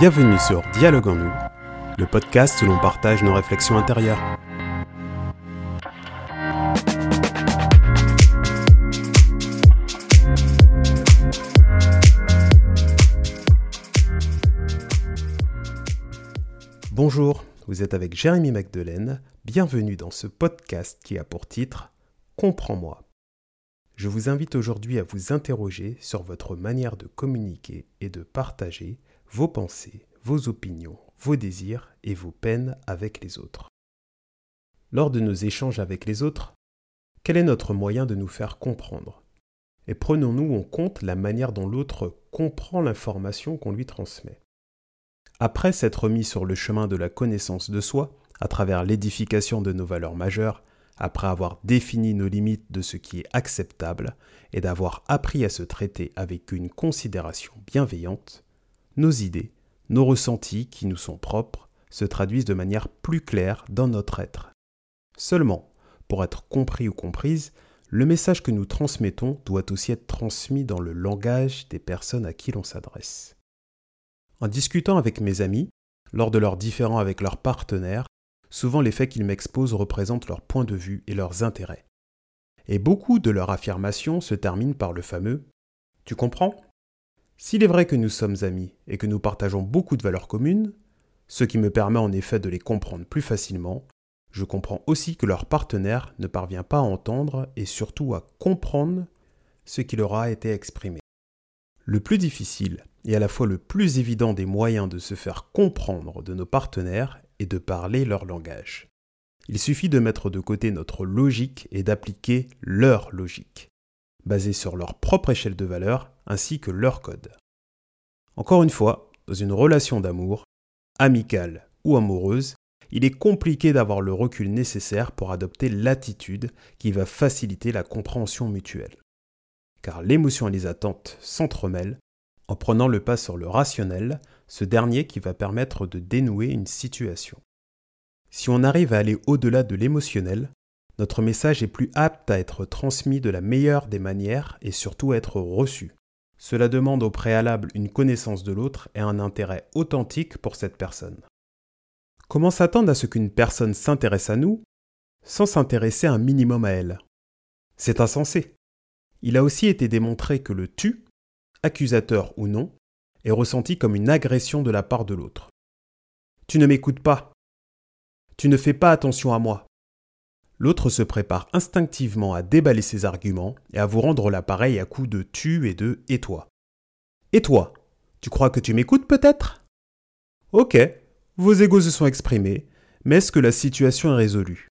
Bienvenue sur Dialogue en nous, le podcast où l'on partage nos réflexions intérieures. Bonjour, vous êtes avec Jérémy Magdelaine. Bienvenue dans ce podcast qui a pour titre Comprends-moi. Je vous invite aujourd'hui à vous interroger sur votre manière de communiquer et de partager vos pensées, vos opinions, vos désirs et vos peines avec les autres. Lors de nos échanges avec les autres, quel est notre moyen de nous faire comprendre? Et prenons-nous en compte la manière dont l'autre comprend l'information qu'on lui transmet Après s'être mis sur le chemin de la connaissance de soi, à travers l'édification de nos valeurs majeures, après avoir défini nos limites de ce qui est acceptable et d'avoir appris à se traiter avec une considération bienveillante, nos idées, nos ressentis qui nous sont propres, se traduisent de manière plus claire dans notre être. Seulement, pour être compris ou comprise, le message que nous transmettons doit aussi être transmis dans le langage des personnes à qui l'on s'adresse. En discutant avec mes amis, lors de leurs différends avec leurs partenaires, souvent les faits qu'ils m'exposent représentent leur point de vue et leurs intérêts. Et beaucoup de leurs affirmations se terminent par le fameux Tu comprends? S'il est vrai que nous sommes amis et que nous partageons beaucoup de valeurs communes, ce qui me permet en effet de les comprendre plus facilement, je comprends aussi que leur partenaire ne parvient pas à entendre et surtout à comprendre ce qui leur a été exprimé. Le plus difficile et à la fois le plus évident des moyens de se faire comprendre de nos partenaires est de parler leur langage. Il suffit de mettre de côté notre logique et d'appliquer leur logique basés sur leur propre échelle de valeur ainsi que leur code. Encore une fois, dans une relation d'amour, amicale ou amoureuse, il est compliqué d'avoir le recul nécessaire pour adopter l'attitude qui va faciliter la compréhension mutuelle. Car l'émotion et les attentes s'entremêlent en prenant le pas sur le rationnel, ce dernier qui va permettre de dénouer une situation. Si on arrive à aller au-delà de l'émotionnel, notre message est plus apte à être transmis de la meilleure des manières et surtout être reçu. Cela demande au préalable une connaissance de l'autre et un intérêt authentique pour cette personne. Comment s'attendre à ce qu'une personne s'intéresse à nous sans s'intéresser un minimum à elle? C'est insensé. Il a aussi été démontré que le tu, accusateur ou non, est ressenti comme une agression de la part de l'autre. Tu ne m'écoutes pas. Tu ne fais pas attention à moi. L'autre se prépare instinctivement à déballer ses arguments et à vous rendre l'appareil à coups de tu et de et toi. Et toi Tu crois que tu m'écoutes peut-être? Ok, vos égos se sont exprimés, mais est-ce que la situation est résolue?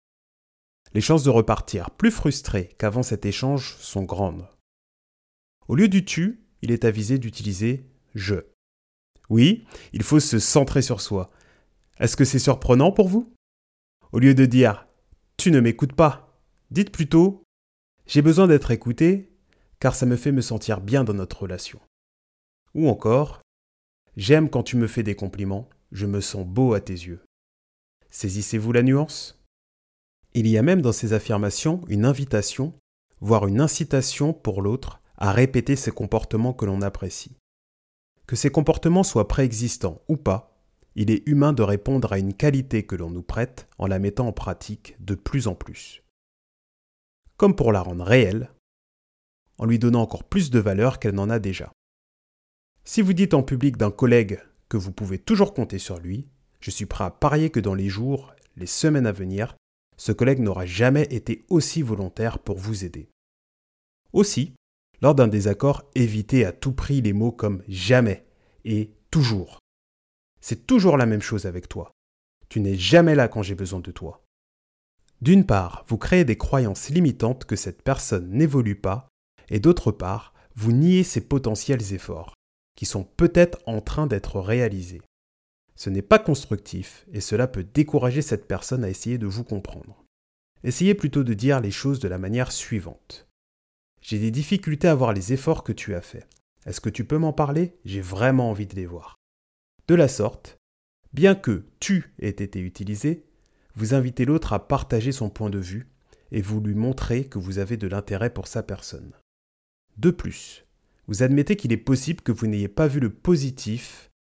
Les chances de repartir plus frustré qu'avant cet échange sont grandes. Au lieu du tu, il est avisé d'utiliser je. Oui, il faut se centrer sur soi. Est-ce que c'est surprenant pour vous? Au lieu de dire tu ne m'écoutes pas. Dites plutôt J'ai besoin d'être écouté car ça me fait me sentir bien dans notre relation. Ou encore J'aime quand tu me fais des compliments, je me sens beau à tes yeux. Saisissez-vous la nuance? Il y a même dans ces affirmations une invitation, voire une incitation pour l'autre à répéter ces comportements que l'on apprécie. Que ces comportements soient préexistants ou pas, il est humain de répondre à une qualité que l'on nous prête en la mettant en pratique de plus en plus. Comme pour la rendre réelle, en lui donnant encore plus de valeur qu'elle n'en a déjà. Si vous dites en public d'un collègue que vous pouvez toujours compter sur lui, je suis prêt à parier que dans les jours, les semaines à venir, ce collègue n'aura jamais été aussi volontaire pour vous aider. Aussi, lors d'un désaccord, évitez à tout prix les mots comme jamais et toujours. C'est toujours la même chose avec toi. Tu n'es jamais là quand j'ai besoin de toi. D'une part, vous créez des croyances limitantes que cette personne n'évolue pas, et d'autre part, vous niez ses potentiels efforts, qui sont peut-être en train d'être réalisés. Ce n'est pas constructif, et cela peut décourager cette personne à essayer de vous comprendre. Essayez plutôt de dire les choses de la manière suivante. J'ai des difficultés à voir les efforts que tu as faits. Est-ce que tu peux m'en parler? J'ai vraiment envie de les voir. De la sorte, bien que tu ait été utilisé, vous invitez l'autre à partager son point de vue et vous lui montrez que vous avez de l'intérêt pour sa personne. De plus, vous admettez qu'il est possible que vous n'ayez pas vu le positif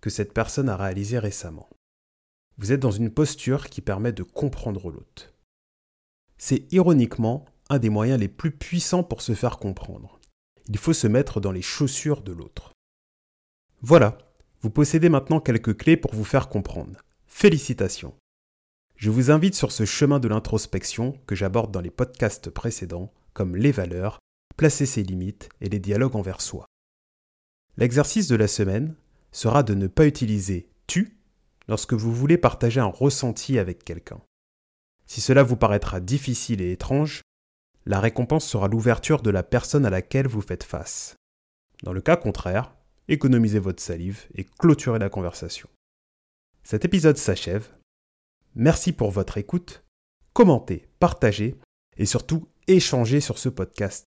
que cette personne a réalisé récemment. Vous êtes dans une posture qui permet de comprendre l'autre. C'est ironiquement un des moyens les plus puissants pour se faire comprendre. Il faut se mettre dans les chaussures de l'autre. Voilà, vous possédez maintenant quelques clés pour vous faire comprendre. Félicitations. Je vous invite sur ce chemin de l'introspection que j'aborde dans les podcasts précédents, comme les valeurs, placer ses limites et les dialogues envers soi. L'exercice de la semaine sera de ne pas utiliser tu lorsque vous voulez partager un ressenti avec quelqu'un. Si cela vous paraîtra difficile et étrange, la récompense sera l'ouverture de la personne à laquelle vous faites face. Dans le cas contraire, économisez votre salive et clôturez la conversation. Cet épisode s'achève. Merci pour votre écoute. Commentez, partagez et surtout échangez sur ce podcast.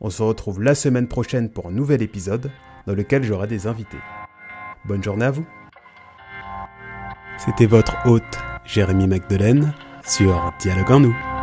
On se retrouve la semaine prochaine pour un nouvel épisode dans lequel j'aurai des invités. Bonne journée à vous. C'était votre hôte Jérémy Magdelaine sur Dialogue en nous.